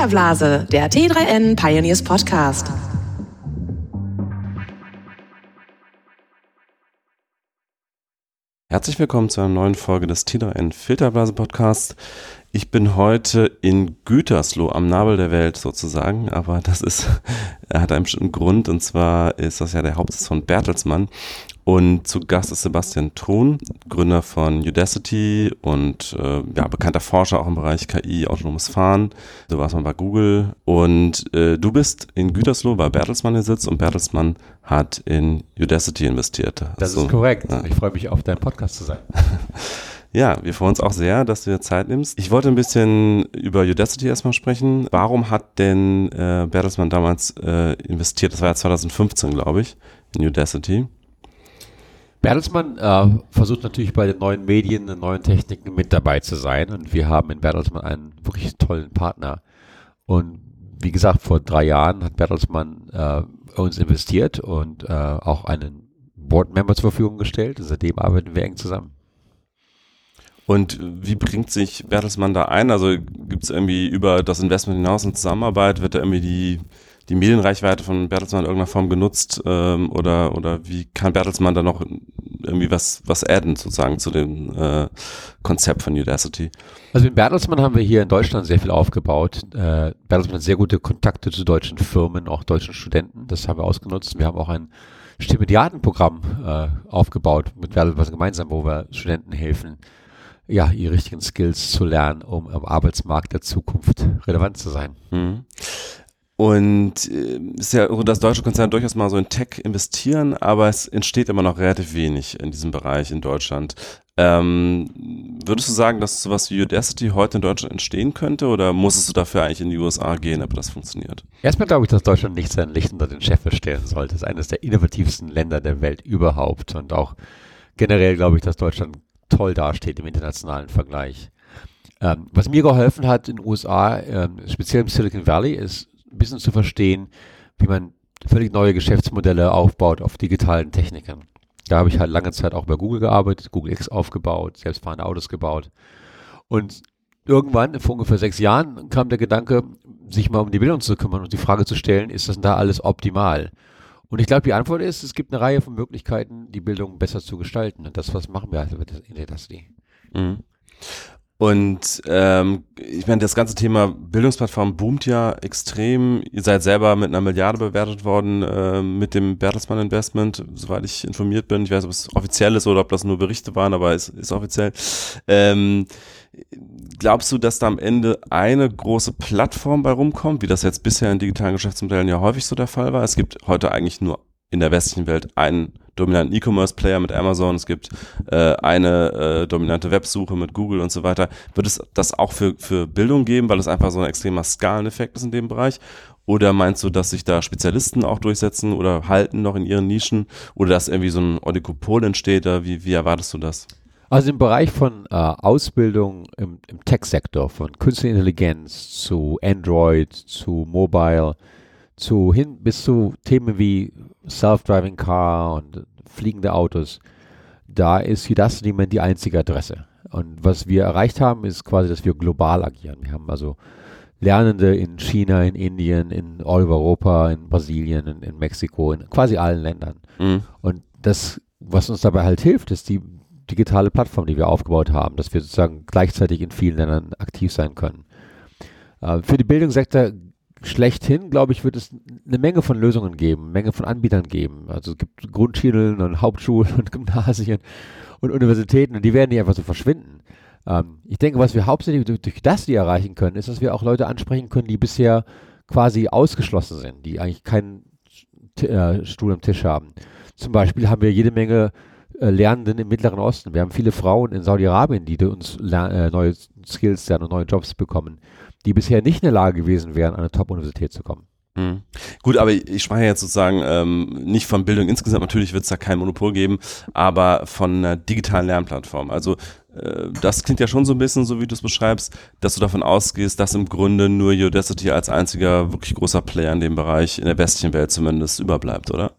Filterblase, der T3N Pioneers Podcast. Herzlich willkommen zu einer neuen Folge des T3N Filterblase Podcasts. Ich bin heute in Gütersloh am Nabel der Welt sozusagen, aber das ist, hat einen bestimmten Grund und zwar ist das ja der Hauptsitz von Bertelsmann und zu Gast ist Sebastian Thun, Gründer von Udacity und äh, ja, bekannter Forscher auch im Bereich KI, autonomes Fahren. Du warst mal bei Google und äh, du bist in Gütersloh bei Bertelsmann gesitzt und Bertelsmann hat in Udacity investiert. Das also, ist korrekt. Ja. Ich freue mich auf deinen Podcast zu sein. Ja, wir freuen uns auch sehr, dass du dir Zeit nimmst. Ich wollte ein bisschen über Udacity erstmal sprechen. Warum hat denn äh, Bertelsmann damals äh, investiert? Das war ja 2015, glaube ich, in Udacity. Bertelsmann äh, versucht natürlich bei den neuen Medien, und neuen Techniken mit dabei zu sein und wir haben in Bertelsmann einen wirklich tollen Partner. Und wie gesagt, vor drei Jahren hat Bertelsmann äh, uns investiert und äh, auch einen Board-Member zur Verfügung gestellt. Und seitdem arbeiten wir eng zusammen. Und wie bringt sich Bertelsmann da ein? Also gibt es irgendwie über das Investment hinaus eine Zusammenarbeit? Wird da irgendwie die die Medienreichweite von Bertelsmann in irgendeiner Form genutzt ähm, oder oder wie kann Bertelsmann da noch irgendwie was was adden sozusagen zu dem äh, Konzept von Udacity? Also in Bertelsmann haben wir hier in Deutschland sehr viel aufgebaut. Äh, Bertelsmann hat sehr gute Kontakte zu deutschen Firmen, auch deutschen Studenten. Das haben wir ausgenutzt. Wir haben auch ein Stipendiatenprogramm äh, aufgebaut mit Bertelsmann gemeinsam, wo wir Studenten helfen, ja, ihre richtigen Skills zu lernen, um am Arbeitsmarkt der Zukunft relevant zu sein. Mhm. Und äh, ist ja so, dass deutsche Konzerne durchaus mal so in Tech investieren, aber es entsteht immer noch relativ wenig in diesem Bereich in Deutschland. Ähm, würdest du sagen, dass sowas wie Udacity heute in Deutschland entstehen könnte oder musstest du dafür eigentlich in die USA gehen, aber das funktioniert? Erstmal glaube ich, dass Deutschland nicht sein Licht unter den Scheffel stellen sollte. Es ist eines der innovativsten Länder der Welt überhaupt und auch generell glaube ich, dass Deutschland toll dasteht im internationalen Vergleich. Ähm, was mir geholfen hat in den USA, ähm, speziell im Silicon Valley, ist bisschen zu verstehen, wie man völlig neue Geschäftsmodelle aufbaut auf digitalen Techniken. Da habe ich halt lange Zeit auch bei Google gearbeitet, Google X aufgebaut, selbstfahrende Autos gebaut. Und irgendwann, vor ungefähr sechs Jahren, kam der Gedanke, sich mal um die Bildung zu kümmern und die Frage zu stellen, ist das denn da alles optimal? Und ich glaube, die Antwort ist, es gibt eine Reihe von Möglichkeiten, die Bildung besser zu gestalten. Und das, was machen wir also in der Industrie. Mhm. Und ähm, ich meine, das ganze Thema Bildungsplattform boomt ja extrem. Ihr seid selber mit einer Milliarde bewertet worden äh, mit dem Bertelsmann Investment, soweit ich informiert bin. Ich weiß, ob es offiziell ist oder ob das nur Berichte waren, aber es ist offiziell. Ähm, glaubst du, dass da am Ende eine große Plattform bei rumkommt, wie das jetzt bisher in digitalen Geschäftsmodellen ja häufig so der Fall war? Es gibt heute eigentlich nur in der westlichen Welt einen dominanten E-Commerce-Player mit Amazon, es gibt äh, eine äh, dominante Websuche mit Google und so weiter. Wird es das auch für, für Bildung geben, weil es einfach so ein extremer Skaleneffekt ist in dem Bereich? Oder meinst du, dass sich da Spezialisten auch durchsetzen oder halten noch in ihren Nischen oder dass irgendwie so ein Oligopol entsteht? Wie, wie erwartest du das? Also im Bereich von äh, Ausbildung im, im Tech-Sektor, von Künstliche Intelligenz zu Android, zu Mobile, zu hin bis zu Themen wie Self-Driving Car und fliegende Autos, da ist Udacity die einzige Adresse. Und was wir erreicht haben, ist quasi, dass wir global agieren. Wir haben also Lernende in China, in Indien, in all Europa, in Brasilien, in, in Mexiko, in quasi allen Ländern. Mhm. Und das, was uns dabei halt hilft, ist die digitale Plattform, die wir aufgebaut haben, dass wir sozusagen gleichzeitig in vielen Ländern aktiv sein können. Äh, für die Bildungssektor schlechthin, glaube ich, wird es eine Menge von Lösungen geben, eine Menge von Anbietern geben. Also es gibt Grundschulen und Hauptschulen und Gymnasien und Universitäten und die werden nicht einfach so verschwinden. Ähm, ich denke, was wir hauptsächlich durch, durch das die erreichen können, ist, dass wir auch Leute ansprechen können, die bisher quasi ausgeschlossen sind, die eigentlich keinen äh, Stuhl am Tisch haben. Zum Beispiel haben wir jede Menge äh, Lernenden im Mittleren Osten. Wir haben viele Frauen in Saudi-Arabien, die uns äh, neue Skills lernen und neue Jobs bekommen die bisher nicht in der Lage gewesen wären, an eine Top-Universität zu kommen. Mhm. Gut, aber ich spreche jetzt sozusagen ähm, nicht von Bildung insgesamt, natürlich wird es da kein Monopol geben, aber von einer digitalen Lernplattform. Also äh, das klingt ja schon so ein bisschen so, wie du es beschreibst, dass du davon ausgehst, dass im Grunde nur Udacity als einziger wirklich großer Player in dem Bereich, in der westlichen Welt zumindest, überbleibt, oder?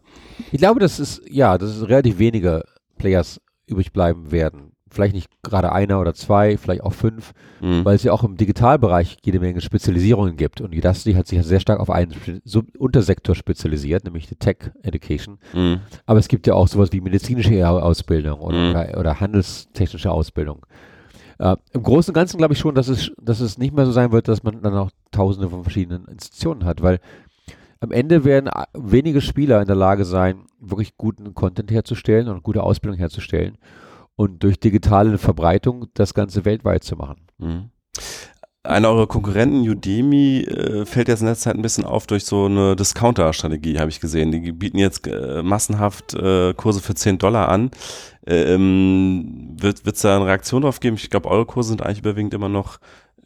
Ich glaube, dass es, ja, dass es relativ wenige Players übrig bleiben werden vielleicht nicht gerade einer oder zwei, vielleicht auch fünf, Mhm. weil es ja auch im Digitalbereich jede Menge Spezialisierungen gibt. Und Udacity hat sich ja sehr stark auf einen Sub Untersektor spezialisiert, nämlich die Tech Education. Mhm. Aber es gibt ja auch sowas wie medizinische Ausbildung oder, Mhm. oder, oder handelstechnische Ausbildung. Äh, Im Großen und Ganzen glaube ich schon, dass es, dass es nicht mehr so sein wird, dass man dann auch tausende von verschiedenen Institutionen hat, weil am Ende werden a- wenige Spieler in der Lage sein, wirklich guten Content herzustellen und gute Ausbildung herzustellen und durch digitale Verbreitung das Ganze weltweit zu machen. Mhm. Einer eurer Konkurrenten, Udemy, äh, fällt jetzt in letzter Zeit ein bisschen auf durch so eine Discounter-Strategie, habe ich gesehen. Die bieten jetzt äh, massenhaft äh, Kurse für 10 Dollar an. Ähm, wird es da eine Reaktion drauf geben? Ich glaube, eure Kurse sind eigentlich überwiegend immer noch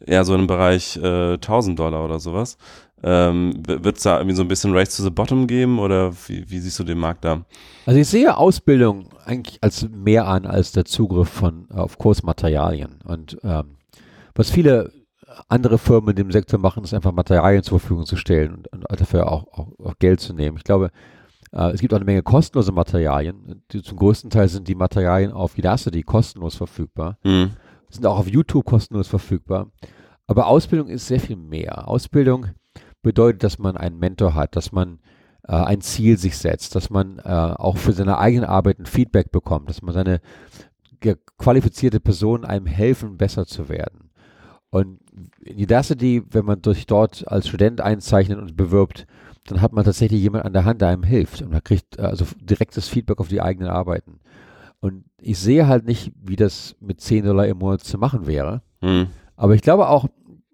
eher so im Bereich äh, 1000 Dollar oder sowas. Ähm, wird es da irgendwie so ein bisschen Race to the Bottom geben oder wie, wie siehst du den Markt da? Also ich sehe Ausbildung eigentlich als mehr an als der Zugriff von auf Kursmaterialien. Und ähm, was viele andere Firmen in dem Sektor machen, ist einfach Materialien zur Verfügung zu stellen und, und dafür auch, auch, auch Geld zu nehmen. Ich glaube, äh, es gibt auch eine Menge kostenlose Materialien. Die, zum größten Teil sind die Materialien auf Udacity kostenlos verfügbar, Mhm. sind auch auf YouTube kostenlos verfügbar. Aber Ausbildung ist sehr viel mehr. Ausbildung bedeutet, dass man einen Mentor hat, dass man äh, ein Ziel sich setzt, dass man äh, auch für seine eigenen Arbeit ein Feedback bekommt, dass man seine qualifizierte Person einem helfen, besser zu werden. Und in Udacity, wenn man sich dort als Student einzeichnet und bewirbt, dann hat man tatsächlich jemand an der Hand, der einem hilft und man kriegt äh, also direktes Feedback auf die eigenen Arbeiten. Und ich sehe halt nicht, wie das mit 10 Dollar im Monat zu machen wäre. Mhm. Aber ich glaube auch,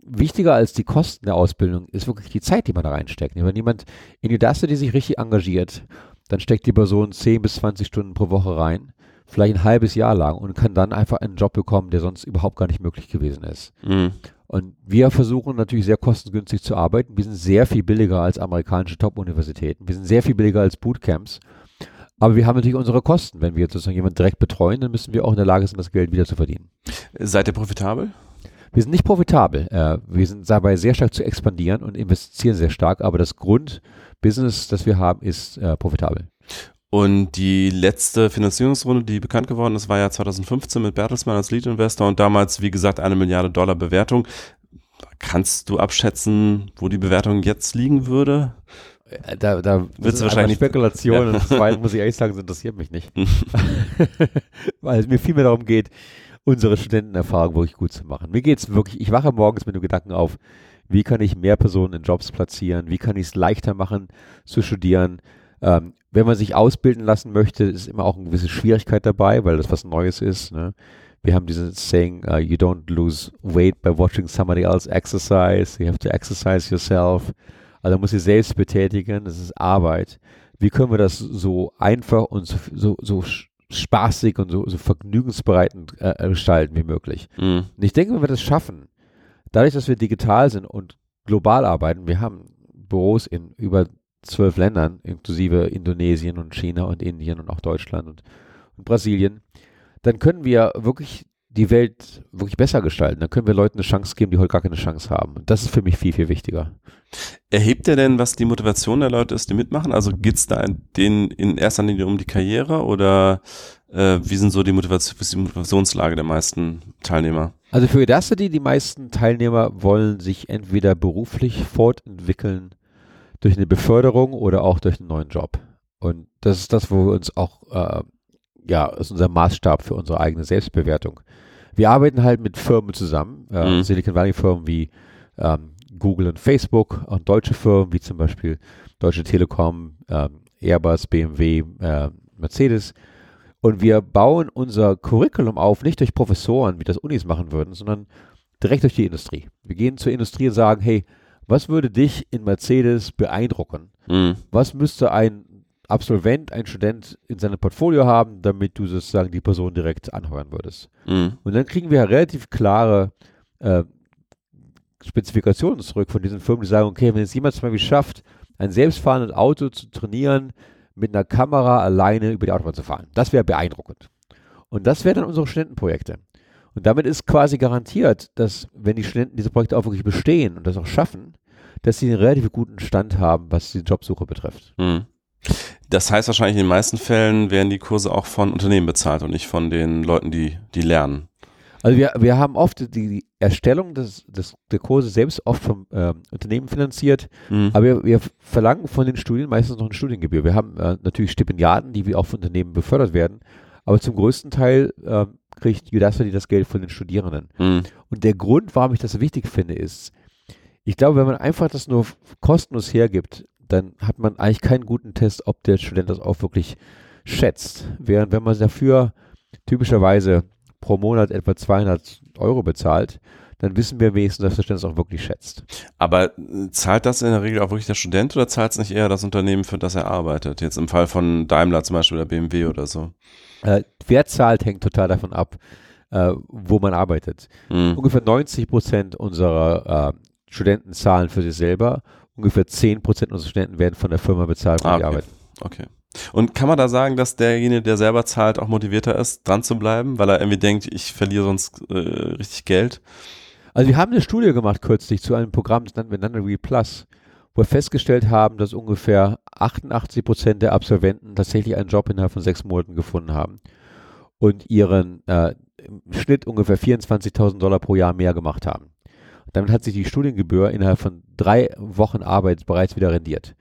wichtiger als die Kosten der Ausbildung ist wirklich die Zeit, die man da reinsteckt. Wenn jemand in Udacity sich richtig engagiert, dann steckt die Person 10 bis 20 Stunden pro Woche rein, vielleicht ein halbes Jahr lang und kann dann einfach einen Job bekommen, der sonst überhaupt gar nicht möglich gewesen ist. Mhm. Und wir versuchen natürlich sehr kostengünstig zu arbeiten. Wir sind sehr viel billiger als amerikanische Top-Universitäten. Wir sind sehr viel billiger als Bootcamps. Aber wir haben natürlich unsere Kosten. Wenn wir sozusagen jemanden direkt betreuen, dann müssen wir auch in der Lage sein, das Geld wieder zu verdienen. Seid ihr profitabel? Wir sind nicht profitabel. Äh, wir sind dabei sehr stark zu expandieren und investieren sehr stark, aber das Grundbusiness, das wir haben, ist äh, profitabel. Und die letzte Finanzierungsrunde, die bekannt geworden ist, war ja 2015 mit Bertelsmann als Lead-Investor und damals, wie gesagt, eine Milliarde Dollar Bewertung. Kannst du abschätzen, wo die Bewertung jetzt liegen würde? Äh, Da, da das ist wahrscheinlich- einfach Spekulation Ja. und das zweite, muss ich ehrlich sagen, das interessiert mich nicht. Weil es mir vielmehr darum geht, unsere Studentenerfahrung wirklich gut zu machen. Mir geht es wirklich, ich wache morgens mit dem Gedanken auf, wie kann ich mehr Personen in Jobs platzieren, wie kann ich es leichter machen zu studieren. Ähm, wenn man sich ausbilden lassen möchte, ist immer auch eine gewisse Schwierigkeit dabei, weil das was Neues ist. Ne? Wir haben dieses Saying, uh, you don't lose weight by watching somebody else exercise, you have to exercise yourself. Also man muss sich selbst betätigen, das ist Arbeit. Wie können wir das so einfach und so, so, so spaßig und so, so vergnügensbereitend äh, gestalten wie möglich? Mhm. Und ich denke, wenn wir das schaffen, dadurch, dass wir digital sind und global arbeiten, wir haben Büros in über zwölf Ländern, inklusive Indonesien und China und Indien und auch Deutschland und, und Brasilien, dann können wir wirklich die Welt wirklich besser gestalten. Dann können wir Leuten eine Chance geben, die heute gar keine Chance haben. Und das ist für mich viel, viel wichtiger. Erhebt ihr denn, was die Motivation der Leute ist, die mitmachen? Also geht's da in, denen in erster Linie um die Karriere oder äh, wie sind so die, Motivation, die Motivationslage der meisten Teilnehmer? Also für Udacity, die meisten Teilnehmer wollen sich entweder beruflich fortentwickeln durch eine Beförderung oder auch durch einen neuen Job. Und das ist das, wo wir uns auch, äh, ja, ist unser Maßstab für unsere eigene Selbstbewertung. Wir arbeiten halt mit Firmen zusammen, äh, Mhm. Silicon Valley Firmen wie ähm, Google und Facebook und deutsche Firmen wie zum Beispiel Deutsche Telekom, ähm, Airbus, BMW, äh, Mercedes. Und wir bauen unser Curriculum auf, nicht durch Professoren, wie das Unis machen würden, sondern direkt durch die Industrie. Wir gehen zur Industrie und sagen, hey, was würde dich in Mercedes beeindrucken? Mhm. Was müsste ein Absolvent, ein Student in seinem Portfolio haben, damit du sozusagen die Person direkt anheuern würdest? Mhm. Und dann kriegen wir relativ klare äh, Spezifikationen zurück von diesen Firmen, die sagen, okay, wenn jetzt jemand zum Beispiel schafft, ein selbstfahrendes Auto zu trainieren, mit einer Kamera alleine über die Autobahn zu fahren, das wäre beeindruckend. Und das wären dann unsere Studentenprojekte. Und damit ist quasi garantiert, dass wenn die Studenten diese Projekte auch wirklich bestehen und das auch schaffen, dass sie einen relativ guten Stand haben, was die Jobsuche betrifft. Mhm. Das heißt wahrscheinlich in den meisten Fällen werden die Kurse auch von Unternehmen bezahlt und nicht von den Leuten, die, die lernen. Also wir, wir haben oft die, die Erstellung des, des, der Kurse selbst oft vom äh, Unternehmen finanziert, Mhm. aber wir, wir verlangen von den Studien meistens noch eine Studiengebühr. Wir haben äh, natürlich Stipendiaten, die wir auch von Unternehmen befördert werden, aber zum größten Teil äh, kriegt Udacity das Geld von den Studierenden. Mhm. Und der Grund, warum ich das so wichtig finde, ist, ich glaube, wenn man einfach das nur kostenlos hergibt, dann hat man eigentlich keinen guten Test, ob der Student das auch wirklich schätzt. Während wenn man dafür typischerweise pro Monat etwa 200 Euro bezahlt, dann wissen wir wenigstens, dass der Student es auch wirklich schätzt. Aber äh, zahlt das in der Regel auch wirklich der Student oder zahlt es nicht eher das Unternehmen, für das er arbeitet? Jetzt im Fall von Daimler zum Beispiel oder BMW oder so. Äh, wer zahlt, hängt total davon ab, äh, wo man arbeitet. Mhm. Ungefähr 90 Prozent unserer äh, Studenten zahlen für sich selber. Ungefähr 10 Prozent unserer Studenten werden von der Firma bezahlt, wo Ah, sie okay. arbeiten. Okay. Und kann man da sagen, dass derjenige, der selber zahlt, auch motivierter ist, dran zu bleiben, weil er irgendwie denkt, ich verliere sonst äh, richtig Geld? Also wir haben eine Studie gemacht kürzlich zu einem Programm, das nennen wir Nunnery Plus, wo wir festgestellt haben, dass ungefähr 88 Prozent der Absolventen tatsächlich einen Job innerhalb von sechs Monaten gefunden haben und ihren äh, im Schnitt ungefähr 24.000 Dollar pro Jahr mehr gemacht haben. Damit hat sich die Studiengebühr innerhalb von drei Wochen Arbeit bereits wieder rendiert.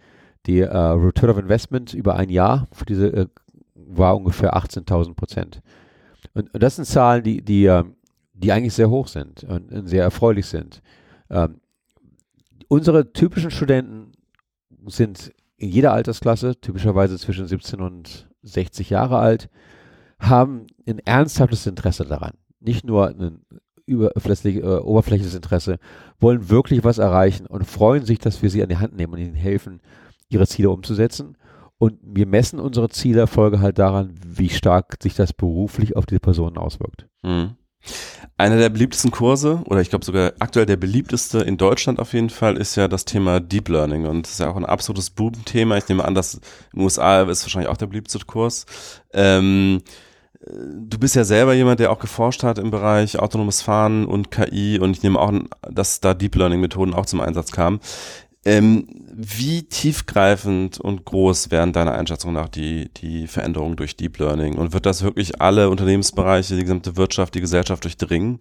Die äh, Return of Investment über ein Jahr für diese äh, war ungefähr 18.000 Prozent. Und, und das sind Zahlen, die, die, ähm, die eigentlich sehr hoch sind und, und sehr erfreulich sind. Ähm, unsere typischen Studenten sind in jeder Altersklasse, typischerweise zwischen 17 und 60 Jahre alt, haben ein ernsthaftes Interesse daran. Nicht nur ein überflüssig, äh, oberflächliches Interesse, wollen wirklich was erreichen und freuen sich, dass wir sie an die Hand nehmen und ihnen helfen, ihre Ziele umzusetzen. Und wir messen unsere Zielerfolge halt daran, wie stark sich das beruflich auf die Personen auswirkt. Mhm. Einer der beliebtesten Kurse, oder ich glaube sogar aktuell der beliebteste in Deutschland auf jeden Fall, ist ja das Thema Deep Learning. Und das ist ja auch ein absolutes Boom-Thema. Ich nehme an, dass in den USA ist wahrscheinlich auch der beliebteste Kurs. Ähm, äh, du bist ja selber jemand, der auch geforscht hat im Bereich autonomes Fahren und KI. Und ich nehme auch, dass da Deep Learning-Methoden auch zum Einsatz kamen. Ähm, wie tiefgreifend und groß wären deiner Einschätzung nach die, die Veränderungen durch Deep Learning? Und wird das wirklich alle Unternehmensbereiche, die gesamte Wirtschaft, die Gesellschaft durchdringen?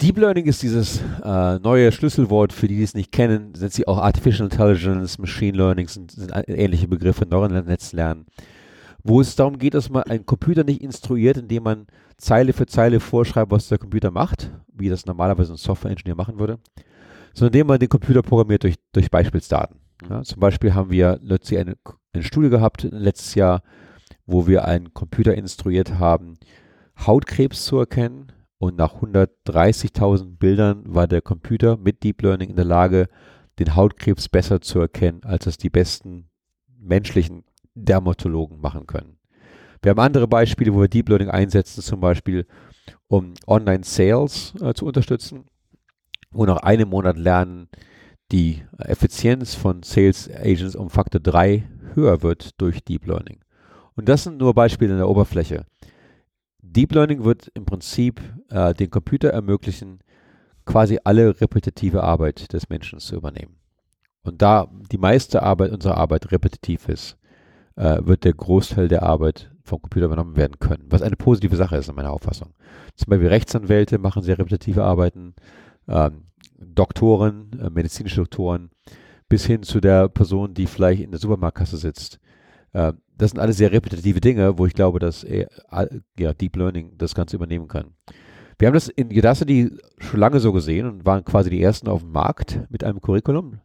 Deep Learning ist dieses äh, neue Schlüsselwort, für die, die es nicht kennen, sind sie auch Artificial Intelligence, Machine Learning, sind, sind ähnliche Begriffe, neuronale Netzlernen, wo es darum geht, dass man einen Computer nicht instruiert, indem man Zeile für Zeile vorschreibt, was der Computer macht, wie das normalerweise ein Software-Engineer machen würde, sondern indem man den Computer programmiert durch, durch Beispielsdaten. Ja, zum Beispiel haben wir letztlich eine, eine Studie gehabt letztes Jahr, wo wir einen Computer instruiert haben, Hautkrebs zu erkennen. Und nach 130.000 Bildern war der Computer mit Deep Learning in der Lage, den Hautkrebs besser zu erkennen, als es die besten menschlichen Dermatologen machen können. Wir haben andere Beispiele, wo wir Deep Learning einsetzen, zum Beispiel um Online-Sales äh, zu unterstützen, wo nach einem Monat lernen die Effizienz von Sales Agents um Faktor 3 höher wird durch Deep Learning. Und das sind nur Beispiele in der Oberfläche. Deep Learning wird im Prinzip äh, den Computer ermöglichen, quasi alle repetitive Arbeit des Menschen zu übernehmen. Und da die meiste Arbeit unserer Arbeit repetitiv ist, äh, wird der Großteil der Arbeit vom Computer übernommen werden können, was eine positive Sache ist in meiner Auffassung. Zum Beispiel Rechtsanwälte machen sehr repetitive Arbeiten, ähm, Doktoren, äh, medizinische Doktoren, bis hin zu der Person, die vielleicht in der Supermarktkasse sitzt. Äh, das sind alles sehr repetitive Dinge, wo ich glaube, dass eher, ja, Deep Learning das Ganze übernehmen kann. Wir haben das in Udacity schon lange so gesehen und waren quasi die ersten auf dem Markt mit einem Curriculum.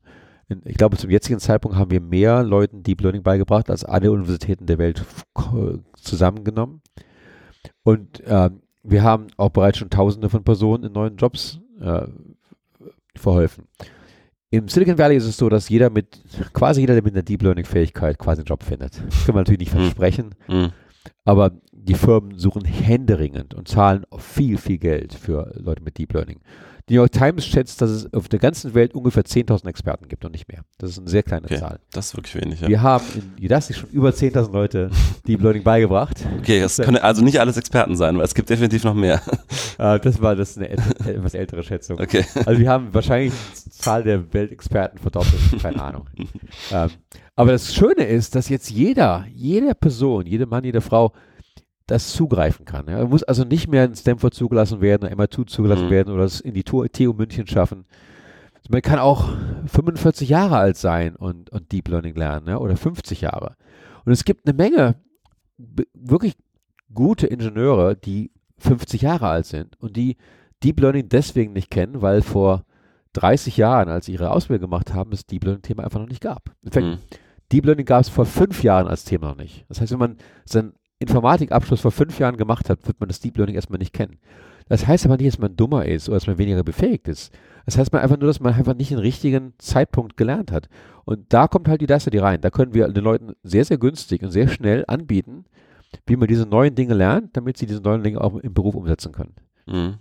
Ich glaube, zum jetzigen Zeitpunkt haben wir mehr Leuten Deep Learning beigebracht als alle Universitäten der Welt zusammengenommen. Und ähm, wir haben auch bereits schon Tausende von Personen in neuen Jobs äh, verholfen. Im Silicon Valley ist es so, dass jeder mit, quasi jeder, der mit einer Deep Learning Fähigkeit quasi einen Job findet. Das kann man natürlich nicht Hm. versprechen, Mhm. aber die Firmen suchen händeringend und zahlen viel, viel Geld für Leute mit Deep Learning. Die New York Times schätzt, dass es auf der ganzen Welt ungefähr 10.000 Experten gibt und nicht mehr. Das ist eine sehr kleine Okay. Zahl. Das ist wirklich wenig, ja. Wir haben in Udacity schon über 10.000 Leute Deep Learning beigebracht. Okay, das können also nicht alles Experten sein, weil es gibt definitiv noch mehr. Äh, das war das eine et- etwas ältere Schätzung. Okay. Also wir haben wahrscheinlich die Zahl der Weltexperten verdoppelt, keine Ahnung. Ähm, Aber das Schöne ist, dass jetzt jeder, jede Person, jede Mann, jede Frau das zugreifen kann. Er muss also nicht mehr in Stanford zugelassen werden, MIT zugelassen Mhm. werden oder es in die TU München schaffen. Man kann auch 45 Jahre alt sein und, und Deep Learning lernen ja, oder 50 Jahre. Und es gibt eine Menge wirklich gute Ingenieure, die 50 Jahre alt sind und die Deep Learning deswegen nicht kennen, weil vor 30 Jahren, als sie ihre Ausbildung gemacht haben, das Deep Learning-Thema einfach noch nicht gab. In fact, Mhm. Deep Learning gab es vor fünf Jahren als Thema noch nicht. Das heißt, wenn man seinen Informatikabschluss vor fünf Jahren gemacht hat, wird man das Deep Learning erstmal nicht kennen. Das heißt aber nicht, dass man dummer ist oder dass man weniger befähigt ist. Das heißt man einfach nur, dass man einfach nicht den richtigen Zeitpunkt gelernt hat. Und da kommt halt die Dacity rein. Da können wir den Leuten sehr, sehr günstig und sehr schnell anbieten, wie man diese neuen Dinge lernt, damit sie diese neuen Dinge auch im Beruf umsetzen können. Mhm.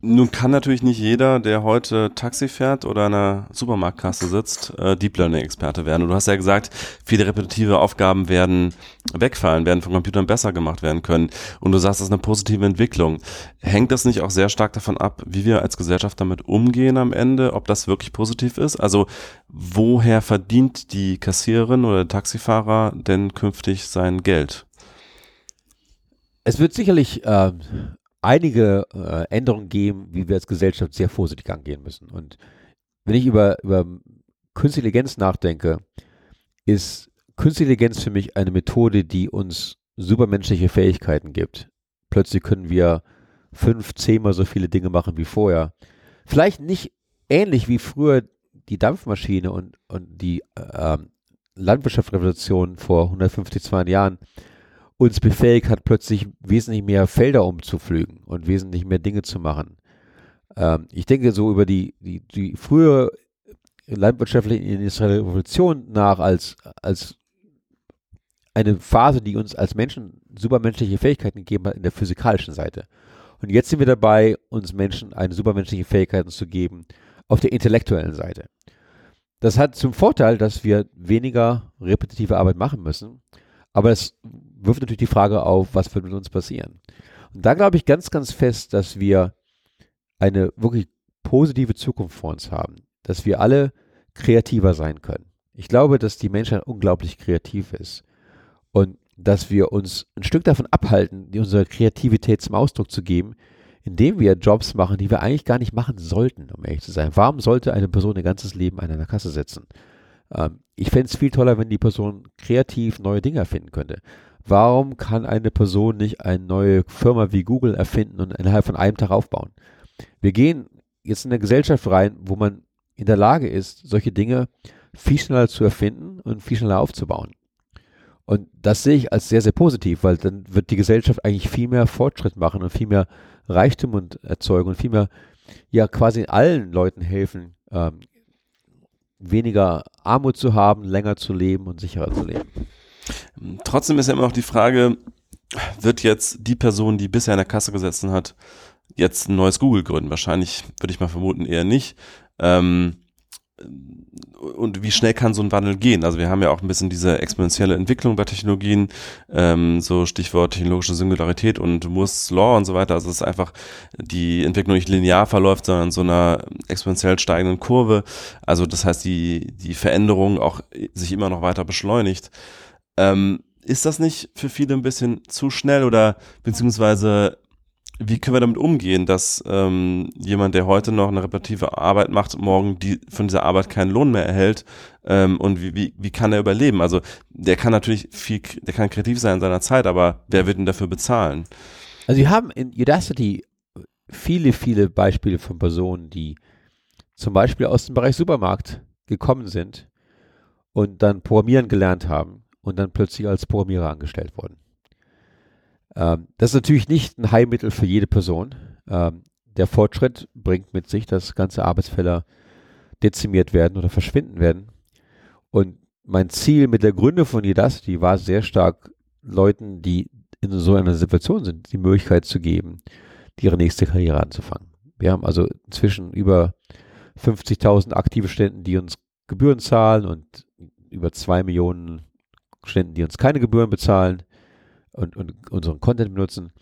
Nun kann natürlich nicht jeder, der heute Taxi fährt oder an einer Supermarktkasse sitzt, äh, Deep Learning Experte werden. Und du hast ja gesagt, viele repetitive Aufgaben werden wegfallen, werden von Computern besser gemacht werden können. Und du sagst, das ist eine positive Entwicklung. Hängt das nicht auch sehr stark davon ab, wie wir als Gesellschaft damit umgehen am Ende, ob das wirklich positiv ist? Also woher verdient die Kassiererin oder der Taxifahrer denn künftig sein Geld? Es wird sicherlich ähm, einige äh, Änderungen geben, wie wir als Gesellschaft sehr vorsichtig angehen müssen. Und wenn ich über, über Künstliche Intelligenz nachdenke, ist Künstliche Intelligenz für mich eine Methode, die uns supermenschliche Fähigkeiten gibt. Plötzlich können wir fünf, zehnmal so viele Dinge machen wie vorher. Vielleicht nicht ähnlich wie früher die Dampfmaschine und, und die ähm, Landwirtschaftsrevolution vor 150, 200 Jahren uns befähigt hat, plötzlich wesentlich mehr Felder umzupflügen und wesentlich mehr Dinge zu machen. Ähm, ich denke so über die, die, die frühere landwirtschaftliche industrielle Revolution nach als, als eine Phase, die uns als Menschen supermenschliche Fähigkeiten gegeben hat in der physikalischen Seite. Und jetzt sind wir dabei, uns Menschen eine supermenschliche Fähigkeiten zu geben auf der intellektuellen Seite. Das hat zum Vorteil, dass wir weniger repetitive Arbeit machen müssen, aber es wirft natürlich die Frage auf, was wird mit uns passieren. Und da glaube ich ganz, ganz fest, dass wir eine wirklich positive Zukunft vor uns haben, dass wir alle kreativer sein können. Ich glaube, dass die Menschheit unglaublich kreativ ist und dass wir uns ein Stück davon abhalten, unsere Kreativität zum Ausdruck zu geben, indem wir Jobs machen, die wir eigentlich gar nicht machen sollten, um ehrlich zu sein. Warum sollte eine Person ihr ganzes Leben an einer Kasse sitzen? Ähm, ich fände es viel toller, wenn die Person kreativ neue Dinge erfinden könnte. Warum kann eine Person nicht eine neue Firma wie Google erfinden und innerhalb von einem Tag aufbauen? Wir gehen jetzt in eine Gesellschaft rein, wo man in der Lage ist, solche Dinge viel schneller zu erfinden und viel schneller aufzubauen. Und das sehe ich als sehr, sehr positiv, weil dann wird die Gesellschaft eigentlich viel mehr Fortschritt machen und viel mehr Reichtum und erzeugen und viel mehr, ja, quasi allen Leuten helfen, ähm, weniger Armut zu haben, länger zu leben und sicherer zu leben. Trotzdem ist ja immer noch die Frage, wird jetzt die Person, die bisher in der Kasse gesessen hat, jetzt ein neues Google gründen? Wahrscheinlich würde ich mal vermuten eher nicht. Ähm, und wie schnell kann so ein Wandel gehen? Also wir haben ja auch ein bisschen diese exponentielle Entwicklung bei Technologien, ähm, so Stichwort technologische Singularität und Moore's Law und so weiter. Also es ist einfach die Entwicklung nicht linear verläuft, sondern so einer exponentiell steigenden Kurve. Also das heißt, die, die Veränderung auch sich immer noch weiter beschleunigt. Ähm, ist das nicht für viele ein bisschen zu schnell oder beziehungsweise wie können wir damit umgehen, dass ähm, jemand, der heute noch eine repetitive Arbeit macht, morgen die von dieser Arbeit keinen Lohn mehr erhält ähm, und wie, wie, wie kann er überleben? Also der kann natürlich viel, der kann kreativ sein in seiner Zeit, aber wer wird ihn dafür bezahlen? Also wir haben in Udacity viele, viele Beispiele von Personen, die zum Beispiel aus dem Bereich Supermarkt gekommen sind und dann Programmieren gelernt haben und dann plötzlich als Programmierer angestellt wurden. Ähm, das ist natürlich nicht ein Heilmittel für jede Person. Ähm, der Fortschritt bringt mit sich, dass ganze Arbeitsfelder dezimiert werden oder verschwinden werden. Und mein Ziel mit der Gründung von Udacity war sehr stark, Leuten, die in so einer Situation sind, die Möglichkeit zu geben, ihre nächste Karriere anzufangen. Wir haben also inzwischen über 50.000 aktive Studenten, die uns Gebühren zahlen und über zwei Millionen Studenten, die uns keine Gebühren bezahlen und, und unseren Content benutzen,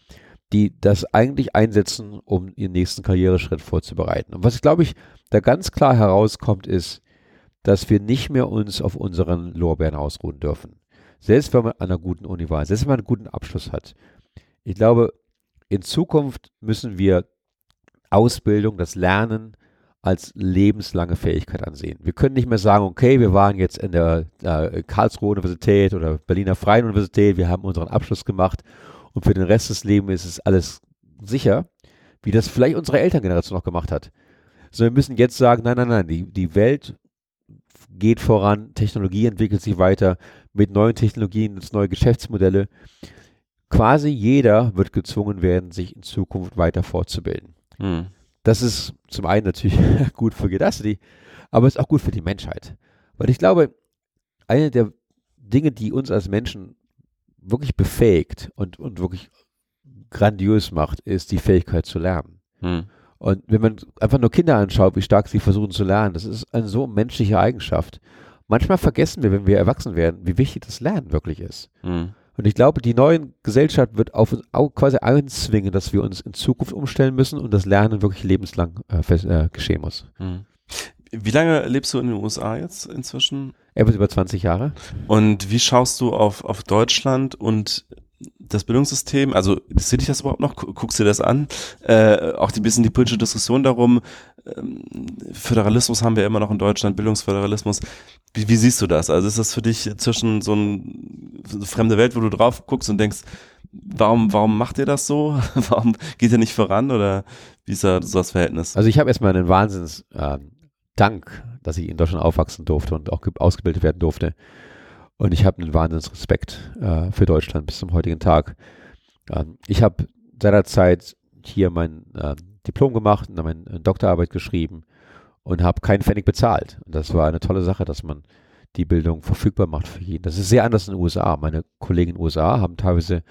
die das eigentlich einsetzen, um ihren nächsten Karriereschritt vorzubereiten. Und was, glaube ich, da ganz klar herauskommt, ist, dass wir nicht mehr uns auf unseren Lorbeeren ausruhen dürfen. Selbst wenn man an einer guten Uni war, selbst wenn man einen guten Abschluss hat. Ich glaube, in Zukunft müssen wir Ausbildung, das Lernen als lebenslange Fähigkeit ansehen. Wir können nicht mehr sagen, okay, wir waren jetzt in der äh, Karlsruhe Universität oder Berliner Freien Universität, wir haben unseren Abschluss gemacht und für den Rest des Lebens ist es alles sicher, wie das vielleicht unsere Elterngeneration noch gemacht hat. Sondern wir müssen jetzt sagen, nein, nein, nein, die, die Welt geht voran, Technologie entwickelt sich weiter, mit neuen Technologien es neue Geschäftsmodelle. Quasi jeder wird gezwungen werden, sich in Zukunft weiter fortzubilden. Hm. Das ist zum einen natürlich gut für Gedacity, aber es ist auch gut für die Menschheit. Weil ich glaube, eine der Dinge, die uns als Menschen wirklich befähigt und, und wirklich grandios macht, ist die Fähigkeit zu lernen. Hm. Und wenn man einfach nur Kinder anschaut, wie stark sie versuchen zu lernen, das ist eine so menschliche Eigenschaft. Manchmal vergessen wir, wenn wir erwachsen werden, wie wichtig das Lernen wirklich ist. Hm. Und ich glaube, die neue Gesellschaft wird auf uns auch quasi einzwingen, dass wir uns in Zukunft umstellen müssen und das Lernen wirklich lebenslang äh, fest, äh, geschehen muss. Hm. Wie lange lebst du in den USA jetzt inzwischen? Etwas über 20 Jahre. Und wie schaust du auf, auf Deutschland und das Bildungssystem, also interessiert dich das überhaupt noch? Guckst du dir das an? Äh, auch ein bisschen die politische Diskussion darum. Ähm, Föderalismus haben wir immer noch in Deutschland, Bildungsföderalismus. Wie, wie siehst du das? Also ist das für dich zwischen so, ein, so eine fremde Welt, wo du drauf guckst und denkst, warum, warum macht ihr das so? warum geht ihr nicht voran? Oder wie ist da so das Verhältnis? Also ich habe erstmal einen Wahnsinns äh, Dank, dass ich in Deutschland aufwachsen durfte und auch ausgebildet werden durfte. Und ich habe einen wahnsinnigen Respekt äh, für Deutschland bis zum heutigen Tag. Ähm, ich habe seinerzeit hier mein äh, Diplom gemacht und meine Doktorarbeit geschrieben und habe keinen Pfennig bezahlt. Und das war eine tolle Sache, dass man die Bildung verfügbar macht für jeden. Das ist sehr anders in den USA. Meine Kollegen in den USA haben teilweise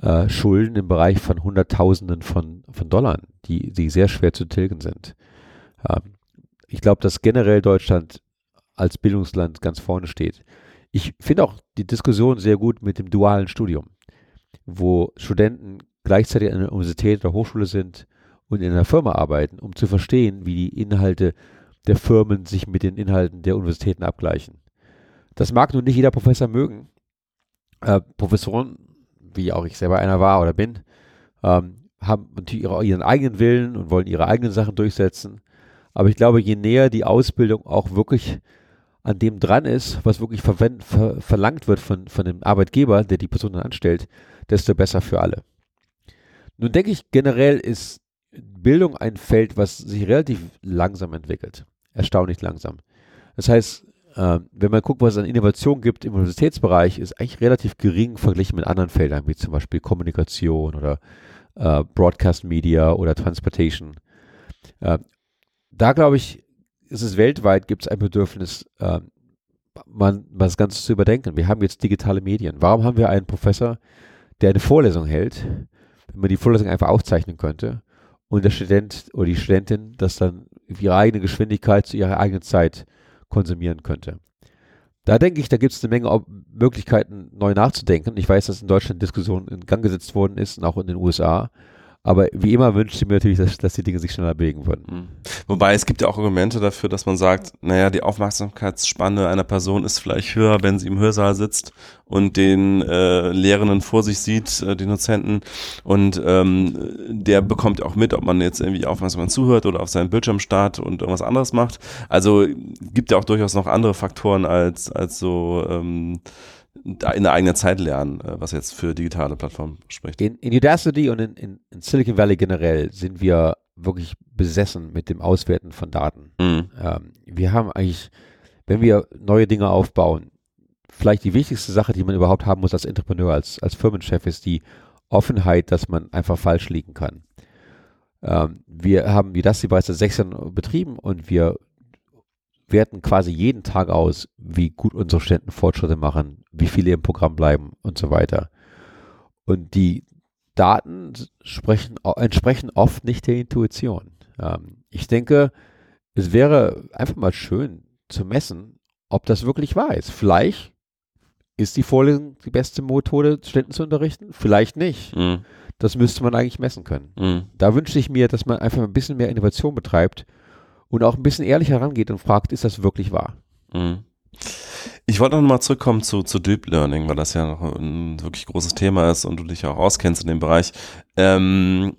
äh, Schulden im Bereich von Hunderttausenden von, von Dollar, die, die sehr schwer zu tilgen sind. Ähm, ich glaube, dass generell Deutschland als Bildungsland ganz vorne steht. Ich finde auch die Diskussion sehr gut mit dem dualen Studium, wo Studenten gleichzeitig an der Universität oder Hochschule sind und in einer Firma arbeiten, um zu verstehen, wie die Inhalte der Firmen sich mit den Inhalten der Universitäten abgleichen. Das mag nun nicht jeder Professor mögen. Äh, Professoren, wie auch ich selber einer war oder bin, ähm, haben natürlich ihre, ihren eigenen Willen und wollen ihre eigenen Sachen durchsetzen. Aber ich glaube, je näher die Ausbildung auch wirklich an dem dran ist, was wirklich ver verlangt wird von, von dem Arbeitgeber, der die Person dann anstellt, desto besser für alle. Nun denke ich, generell ist Bildung ein Feld, was sich relativ langsam entwickelt. Erstaunlich langsam. Das heißt, äh, wenn man guckt, was es an Innovation gibt im Universitätsbereich, ist eigentlich relativ gering verglichen mit anderen Feldern, wie zum Beispiel Kommunikation oder äh, Broadcast Media oder Transportation. Äh, da glaube ich, ist es weltweit, gibt es ein Bedürfnis, äh, man, das Ganze zu überdenken. Wir haben jetzt digitale Medien. Warum haben wir einen Professor, der eine Vorlesung hält, wenn man die Vorlesung einfach aufzeichnen könnte und der Student oder die Studentin das dann auf ihre eigene Geschwindigkeit zu ihrer eigenen Zeit konsumieren könnte. Da denke ich, da gibt es eine Menge Möglichkeiten, neu nachzudenken. Ich weiß, dass in Deutschland Diskussion in Gang gesetzt worden ist und auch in den USA. Aber wie immer wünscht ich mir natürlich, dass, dass, die Dinge sich schneller bewegen würden. Mhm. Wobei es gibt ja auch Argumente dafür, dass man sagt, naja, die Aufmerksamkeitsspanne einer Person ist vielleicht höher, wenn sie im Hörsaal sitzt und den äh, Lehrenden vor sich sieht, äh, den Dozenten, und ähm, der bekommt auch mit, ob man jetzt irgendwie aufmerksam zuhört oder auf seinen Bildschirm starrt und irgendwas anderes macht. Also gibt ja auch durchaus noch andere Faktoren als, als so ähm, in der eigenen Zeit lernen, äh, was jetzt für digitale Plattformen spricht. In, in Udacity und in, in, in, Silicon Valley generell sind wir wirklich besessen mit dem Auswerten von Daten. Mhm. Ähm, wir haben eigentlich, wenn wir neue Dinge aufbauen, vielleicht die wichtigste Sache, die man überhaupt haben muss als Entrepreneur, als, als Firmenchef, ist die Offenheit, dass man einfach falsch liegen kann. Ähm, wir haben Udacity bereits seit sechs Jahren betrieben und wir werten quasi jeden Tag aus, wie gut unsere Studenten Fortschritte machen, wie viele im Programm bleiben und so weiter. Und die Daten sprechen, entsprechen oft nicht der Intuition. Ähm, ich denke, es wäre einfach mal schön zu messen, ob das wirklich wahr ist. Vielleicht ist die Vorlesung die beste Methode, Studenten zu unterrichten, vielleicht nicht. Mhm. Das müsste man eigentlich messen können. Mhm. Da wünsche ich mir, dass man einfach ein bisschen mehr Innovation betreibt und auch ein bisschen ehrlicher rangeht und fragt, ist das wirklich wahr? Mhm. Ich wollte noch mal zurückkommen zu, zu Deep Learning, weil das ja noch ein wirklich großes Thema ist und du dich auch auskennst in dem Bereich. Ähm,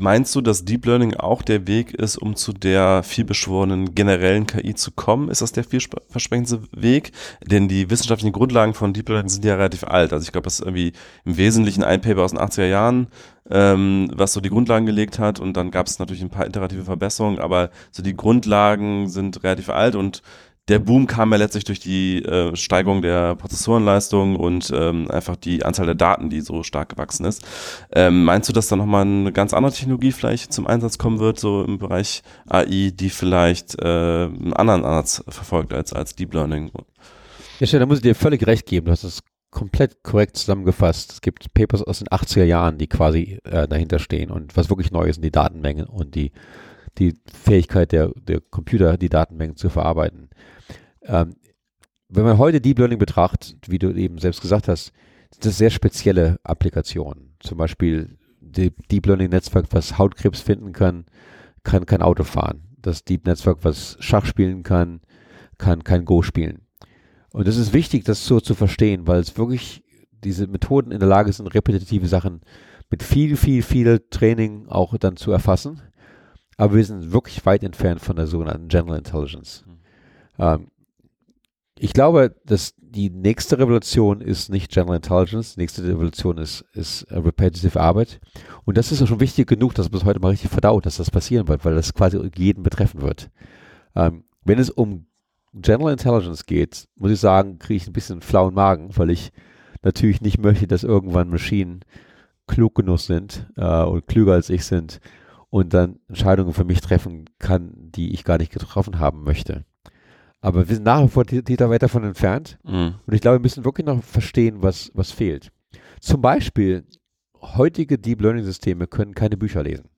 Meinst du, dass Deep Learning auch der Weg ist, um zu der vielbeschworenen generellen KI zu kommen? Ist das der vielversprechendste Weg? Denn die wissenschaftlichen Grundlagen von Deep Learning sind ja relativ alt. Also ich glaube, das ist irgendwie im Wesentlichen ein Paper aus den 80er Jahren, ähm, was so die Grundlagen gelegt hat. Und dann gab es natürlich ein paar iterative Verbesserungen, aber so die Grundlagen sind relativ alt und der Boom kam ja letztlich durch die äh, Steigerung der Prozessorenleistung und ähm, einfach die Anzahl der Daten, die so stark gewachsen ist. Ähm, meinst du, dass da nochmal eine ganz andere Technologie vielleicht zum Einsatz kommen wird, so im Bereich AI, die vielleicht äh, einen anderen Ansatz verfolgt als, als Deep Learning? Ja, Stell, da muss ich dir völlig recht geben. Du hast es komplett korrekt zusammengefasst. Es gibt Papers aus den 80er Jahren, die quasi äh, dahinter stehen und was wirklich neu ist, sind die Datenmengen und die, die Fähigkeit der, der Computer, die Datenmengen zu verarbeiten. Ähm, wenn man heute Deep Learning betrachtet, wie du eben selbst gesagt hast, sind das sehr spezielle Applikationen. Zum Beispiel Deep Learning Netzwerk, was Hautkrebs finden kann, kann kein Auto fahren. Das Deep Netzwerk, was Schach spielen kann, kann kein Go spielen. Und es ist wichtig, das so zu verstehen, weil es wirklich diese Methoden in der Lage sind, repetitive Sachen mit viel, viel, viel Training auch dann zu erfassen. Aber wir sind wirklich weit entfernt von der sogenannten General Intelligence. Mhm. Ähm, ich glaube, dass die nächste Revolution ist nicht General Intelligence, die nächste Revolution ist, ist uh, Repetitive Arbeit. Und das ist auch schon wichtig genug, dass man es heute mal richtig verdaut, dass das passieren wird, weil das quasi jeden betreffen wird. Ähm, wenn es um General Intelligence geht, muss ich sagen, kriege ich ein bisschen flauen Magen, weil ich natürlich nicht möchte, dass irgendwann Maschinen klug genug sind äh, und klüger als ich sind und dann Entscheidungen für mich treffen kann, die ich gar nicht getroffen haben möchte. Aber wir sind nach wie vor da weit davon entfernt. Mhm. Und ich glaube, wir müssen wirklich noch verstehen, was, was fehlt. Zum Beispiel, heutige Deep Learning Systeme können keine Bücher lesen.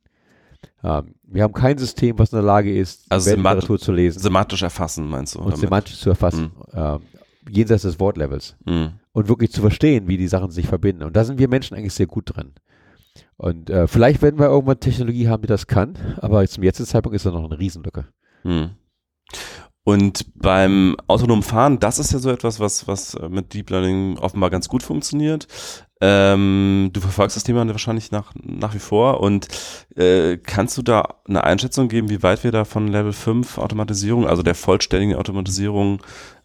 Ähm, wir haben kein System, was in der Lage ist, also Literatur zu lesen. Semantisch erfassen, meinst du? Und damit? semantisch zu erfassen. Mhm. Ähm, jenseits des Wortlevels. Mhm. Und wirklich zu verstehen, wie die Sachen sich verbinden. Und da sind wir Menschen eigentlich sehr gut drin. Und äh, vielleicht werden wir irgendwann Technologie haben, die das kann, aber zum jetzigen Zeitpunkt ist da noch eine Riesenlücke. Mhm. Und beim autonomen Fahren, das ist ja so etwas, was, was mit Deep Learning offenbar ganz gut funktioniert. Ähm, du verfolgst das Thema wahrscheinlich nach, nach wie vor und äh, kannst du da eine Einschätzung geben, wie weit wir da von Level 5 Automatisierung, also der vollständigen Automatisierung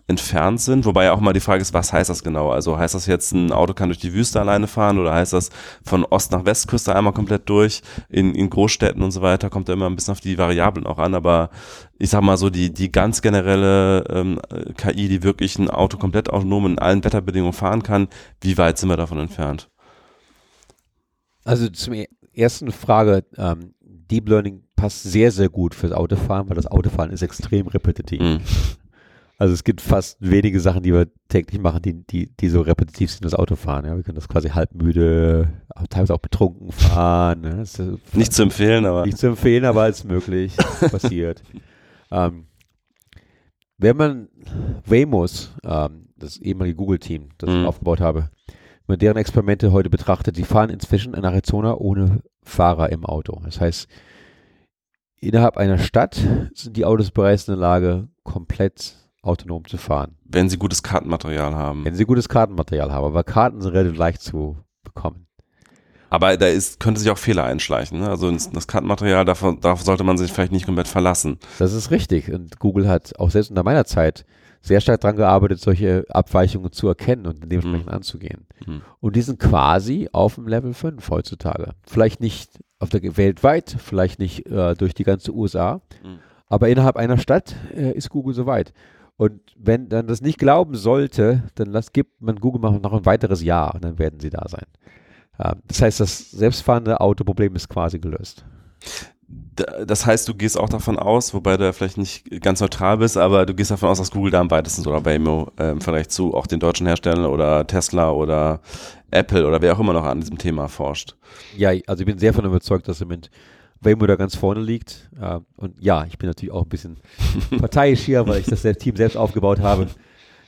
entfernt sind. Wobei ja auch mal die Frage ist, was heißt das genau? Also heißt das jetzt, ein Auto kann durch die Wüste alleine fahren oder heißt das von Ost nach Westküste einmal komplett durch in, in Großstädten und so weiter? Kommt da immer ein bisschen auf die Variablen auch an. Aber ich sag mal so, die, die ganz generelle ähm, KI, die wirklich ein Auto komplett autonom in allen Wetterbedingungen fahren kann, wie weit sind wir davon entfernt? Also zum ersten Frage, ähm, Deep Learning passt sehr, sehr gut fürs Autofahren, weil das Autofahren ist extrem repetitiv. Mhm. Also es gibt fast wenige Sachen, die wir täglich machen, die, die, die so repetitiv sind, das Autofahren. Ja, wir können das quasi halbmüde, teilweise auch betrunken fahren. Ne? Ist, nicht zu empfehlen, aber. Nicht zu empfehlen, aber als möglich passiert. Ähm, wenn man Waymo's, ähm, das ehemalige Google-Team, das mhm. ich aufgebaut habe, wenn man deren Experimente heute betrachtet, die fahren inzwischen in Arizona ohne Fahrer im Auto. Das heißt, innerhalb einer Stadt sind die Autos bereits in der Lage, komplett autonom zu fahren. Wenn sie gutes Kartenmaterial haben. Wenn sie gutes Kartenmaterial haben, aber Karten sind relativ leicht zu bekommen. Aber da ist, könnte sich auch Fehler einschleichen. Ne? Also das Kartenmaterial, darauf, darauf sollte man sich vielleicht nicht komplett verlassen. Das ist richtig. Und Google hat auch selbst unter meiner Zeit sehr stark daran gearbeitet, solche Abweichungen zu erkennen und dementsprechend mhm. anzugehen. Mhm. Und die sind quasi auf dem Level 5 heutzutage. Vielleicht nicht auf der weltweit, vielleicht nicht äh, durch die ganze USA, mhm. aber innerhalb einer Stadt äh, ist Google soweit. Und wenn dann das nicht glauben sollte, dann lass, gibt man Google noch ein weiteres Jahr und dann werden sie da sein. Ähm, das heißt, das selbstfahrende Autoproblem ist quasi gelöst. Das heißt, du gehst auch davon aus, wobei du ja vielleicht nicht ganz neutral bist, aber du gehst davon aus, dass Google da am weitesten oder Waymo äh, im Vergleich zu auch den deutschen Herstellern oder Tesla oder Apple oder wer auch immer noch an diesem Thema forscht. Ja, also ich bin sehr davon überzeugt, dass sie mit Waymo da ganz vorne liegt. Äh, und ja, ich bin natürlich auch ein bisschen parteiisch hier, weil ich das Team selbst aufgebaut habe.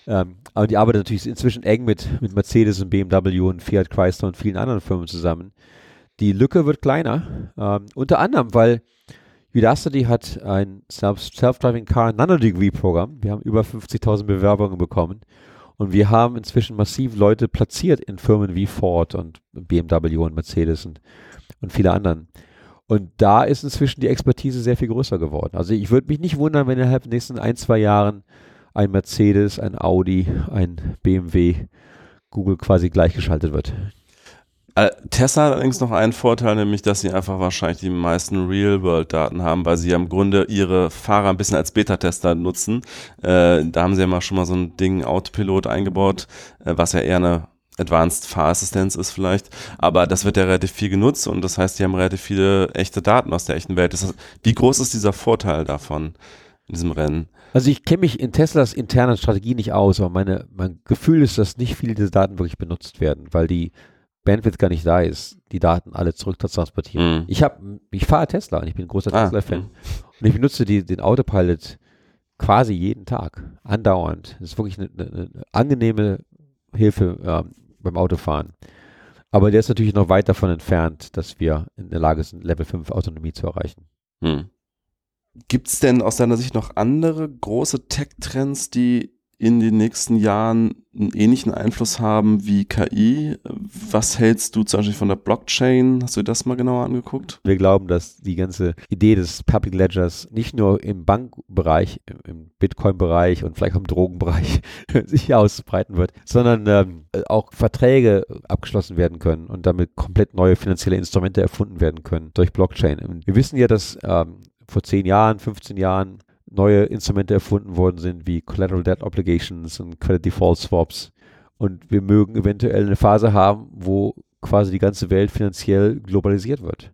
Ähm, aber die arbeiten natürlich inzwischen eng mit, mit Mercedes und BMW und Fiat Chrysler und vielen anderen Firmen zusammen. Die Lücke wird kleiner, ähm, unter anderem, weil Udacity hat ein Self-Driving Car Nanodegree-Programm. Wir haben über 50.000 Bewerbungen bekommen. Und wir haben inzwischen massiv Leute platziert in Firmen wie Ford und BMW und Mercedes und, und viele anderen. Und da ist inzwischen die Expertise sehr viel größer geworden. Also ich würde mich nicht wundern, wenn innerhalb der nächsten ein, zwei Jahren ein Mercedes, ein Audi, ein BMW Google quasi gleichgeschaltet wird. Äh, Tesla hat allerdings noch einen Vorteil, nämlich dass sie einfach wahrscheinlich die meisten Real-World-Daten haben, weil sie ja im Grunde ihre Fahrer ein bisschen als Beta-Tester nutzen. Äh, da haben sie ja mal schon mal so ein Ding Autopilot eingebaut, äh, was ja eher eine Advanced Fahrassistenz ist vielleicht, aber das wird ja relativ viel genutzt und das heißt, die haben relativ viele echte Daten aus der echten Welt. Das, wie groß ist dieser Vorteil davon in diesem Rennen? Also ich kenne mich in Teslas internen Strategie nicht aus, aber meine, mein Gefühl ist, dass nicht viele dieser Daten wirklich benutzt werden, weil die Bandwidth gar nicht da ist, die Daten alle zurück zu transportieren. Mhm. Ich habe, ich fahre Tesla und ich bin ein großer ah, Tesla-Fan. Mhm. Und ich benutze die, den Autopilot quasi jeden Tag, andauernd. Das ist wirklich eine, eine, eine angenehme Hilfe äh, beim Autofahren. Aber der ist natürlich noch weit davon entfernt, dass wir in der Lage sind, Level 5 Autonomie zu erreichen. Mhm. Gibt es denn aus deiner Sicht noch andere große Tech-Trends, die in den nächsten Jahren einen ähnlichen Einfluss haben wie KI. Was hältst du zum Beispiel von der Blockchain? Hast du dir das mal genauer angeguckt? Wir glauben, dass die ganze Idee des Public Ledgers nicht nur im Bankbereich, im Bitcoin-Bereich und vielleicht auch im Drogenbereich sich ausbreiten wird, sondern ähm, auch Verträge abgeschlossen werden können und damit komplett neue finanzielle Instrumente erfunden werden können durch Blockchain. Wir wissen ja, dass ähm, vor 10 Jahren, 15 Jahren neue Instrumente erfunden worden sind, wie Collateral Debt Obligations und Credit Default Swaps. Und wir mögen eventuell eine Phase haben, wo quasi die ganze Welt finanziell globalisiert wird.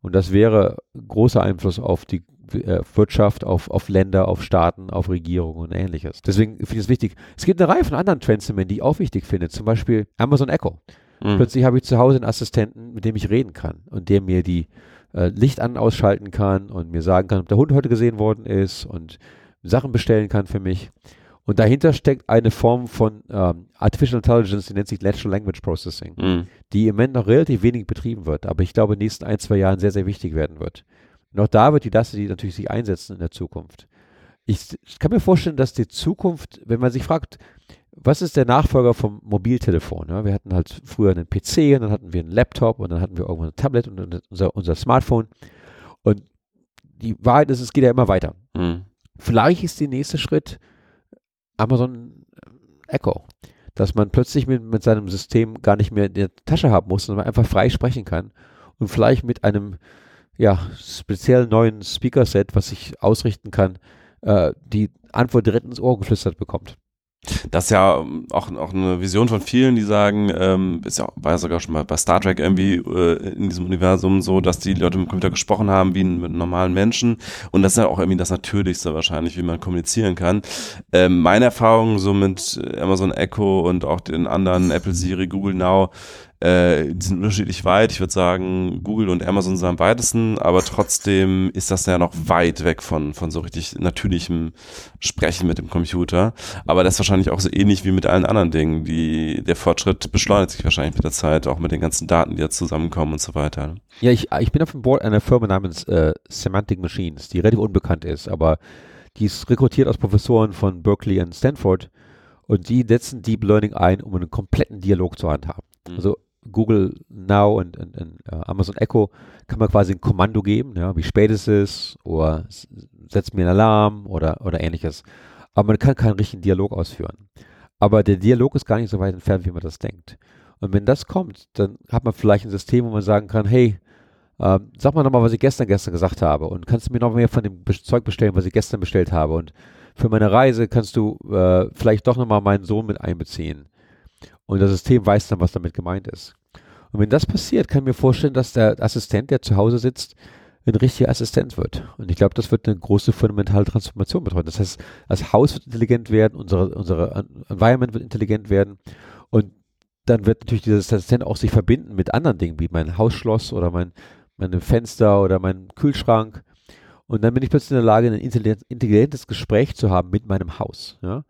Und das wäre großer Einfluss auf die äh, Wirtschaft, auf, auf Länder, auf Staaten, auf Regierungen und ähnliches. Deswegen finde ich es wichtig. Es gibt eine Reihe von anderen Trends, die ich auch wichtig finde. Zum Beispiel Amazon Echo. Mhm. Plötzlich habe ich zu Hause einen Assistenten, mit dem ich reden kann und der mir die äh, Licht an ausschalten kann und mir sagen kann, ob der Hund heute gesehen worden ist und Sachen bestellen kann für mich. Und dahinter steckt eine Form von ähm, Artificial Intelligence, die nennt sich Natural Language Processing, mhm. die im Moment noch relativ wenig betrieben wird, aber ich glaube in den nächsten ein, zwei Jahren sehr, sehr wichtig werden wird. Und auch da wird die Dusty natürlich sich einsetzen in der Zukunft. Ich, ich kann mir vorstellen, dass die Zukunft, wenn man sich fragt, was ist der Nachfolger vom Mobiltelefon? Ja, wir hatten halt früher einen PC und dann hatten wir einen Laptop und dann hatten wir irgendwann ein Tablet und unser, unser Smartphone. Und die Wahrheit ist, es geht ja immer weiter. Mhm. Vielleicht ist der nächste Schritt Amazon Echo, dass man plötzlich mit, mit seinem System gar nicht mehr in der Tasche haben muss, sondern einfach frei sprechen kann und vielleicht mit einem ja, speziell neuen Speaker-Set, was sich ausrichten kann, äh, die Antwort direkt ins Ohr geflüstert bekommt. Das ist ja auch, auch eine Vision von vielen, die sagen, ähm, ist ja, war ja sogar schon mal bei Star Trek irgendwie äh, in diesem Universum so, dass die Leute mit dem Computer gesprochen haben wie mit normalen Menschen. Und das ist ja auch irgendwie das Natürlichste wahrscheinlich, wie man kommunizieren kann. Ähm, meine Erfahrung so mit Amazon Echo und auch den anderen Apple Siri, Google Now, äh, die sind unterschiedlich weit. Ich würde sagen, Google und Amazon sind am weitesten, aber trotzdem ist das ja noch weit weg von, von so richtig natürlichem Sprechen mit dem Computer. Aber das ist wahrscheinlich auch so ähnlich wie mit allen anderen Dingen. Die, der Fortschritt beschleunigt sich wahrscheinlich mit der Zeit, auch mit den ganzen Daten, die jetzt zusammenkommen und so weiter. Ja, ich, ich bin auf dem Board einer Firma namens äh, Semantic Machines, die relativ unbekannt ist, aber die ist rekrutiert aus Professoren von Berkeley und Stanford und die setzen Deep Learning ein, um einen kompletten Dialog zu handhaben. Mhm. Also Google Now und, und, und uh, Amazon Echo kann man quasi ein Kommando geben, ja, wie spät es ist oder setzt mir einen Alarm oder, oder ähnliches. Aber man kann keinen richtigen Dialog ausführen. Aber der Dialog ist gar nicht so weit entfernt, wie man das denkt. Und wenn das kommt, dann hat man vielleicht ein System, wo man sagen kann, hey, äh, sag mal nochmal, was ich gestern gestern gesagt habe und kannst du mir noch mehr von dem Zeug bestellen, was ich gestern bestellt habe und für meine Reise kannst du äh, vielleicht doch nochmal meinen Sohn mit einbeziehen. Und das System weiß dann, was damit gemeint ist. Und wenn das passiert, kann ich mir vorstellen, dass der Assistent, der zu Hause sitzt, ein richtiger Assistent wird. Und ich glaube, das wird eine große fundamentale Transformation bedeuten. Das heißt, das Haus wird intelligent werden, unsere, unsere Environment wird intelligent werden und dann wird natürlich dieser Assistent auch sich verbinden mit anderen Dingen, wie mein Hausschloss oder mein, meine Fenster oder mein Kühlschrank. Und dann bin ich plötzlich in der Lage, ein intelligentes Gespräch zu haben mit meinem Haus. Ja?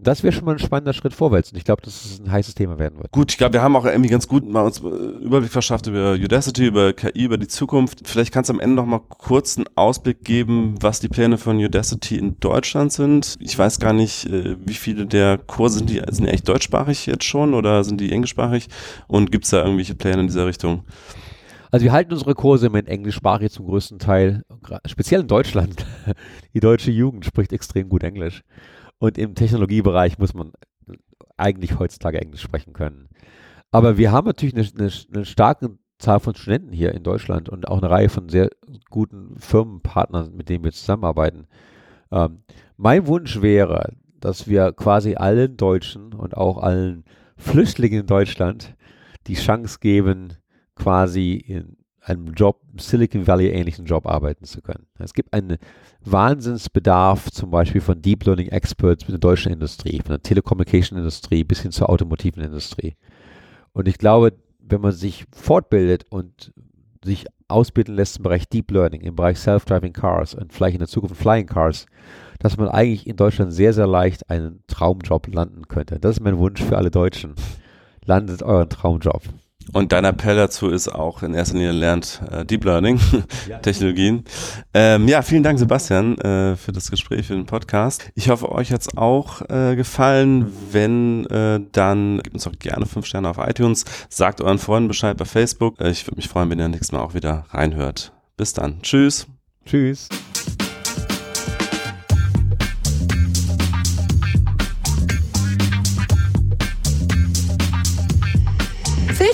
Das wäre schon mal ein spannender Schritt vorwärts. Und ich glaube, dass es ein heißes Thema werden wird. Gut, ich glaube, wir haben auch irgendwie ganz gut mal uns äh, Überblick verschafft über Udacity, über KI, über die Zukunft. Vielleicht kannst du am Ende noch mal kurz einen Ausblick geben, was die Pläne von Udacity in Deutschland sind. Ich weiß gar nicht, äh, wie viele der Kurse sind die, sind die echt deutschsprachig jetzt schon oder sind die englischsprachig? Und gibt es da irgendwelche Pläne in dieser Richtung? Also wir halten unsere Kurse mit englischsprachig zum größten Teil, speziell in Deutschland. Die deutsche Jugend spricht extrem gut Englisch. Und im Technologiebereich muss man eigentlich heutzutage Englisch sprechen können. Aber wir haben natürlich eine, eine, eine starke Zahl von Studenten hier in Deutschland und auch eine Reihe von sehr guten Firmenpartnern, mit denen wir zusammenarbeiten. Ähm, mein Wunsch wäre, dass wir quasi allen Deutschen und auch allen Flüchtlingen in Deutschland die Chance geben, quasi in einem Job, Silicon Valley ähnlichen Job arbeiten zu können. Es gibt einen Wahnsinnsbedarf zum Beispiel von Deep Learning Experts in der deutschen Industrie, von der Telecommunication Industrie bis hin zur automotiven Industrie. Und ich glaube, wenn man sich fortbildet und sich ausbilden lässt im Bereich Deep Learning, im Bereich Self-Driving Cars und vielleicht in der Zukunft Flying Cars, dass man eigentlich in Deutschland sehr, sehr leicht einen Traumjob landen könnte. Das ist mein Wunsch für alle Deutschen. Landet euren Traumjob. Und dein Appell dazu ist auch in erster Linie lernt äh, Deep Learning ja. Technologien. Ähm, ja, vielen Dank, Sebastian, äh, für das Gespräch, für den Podcast. Ich hoffe, euch hat's auch äh, gefallen. Wenn, äh, dann gebt uns doch gerne fünf Sterne auf iTunes. Sagt euren Freunden Bescheid bei Facebook. Äh, ich würde mich freuen, wenn ihr nächstes Mal auch wieder reinhört. Bis dann. Tschüss. Tschüss.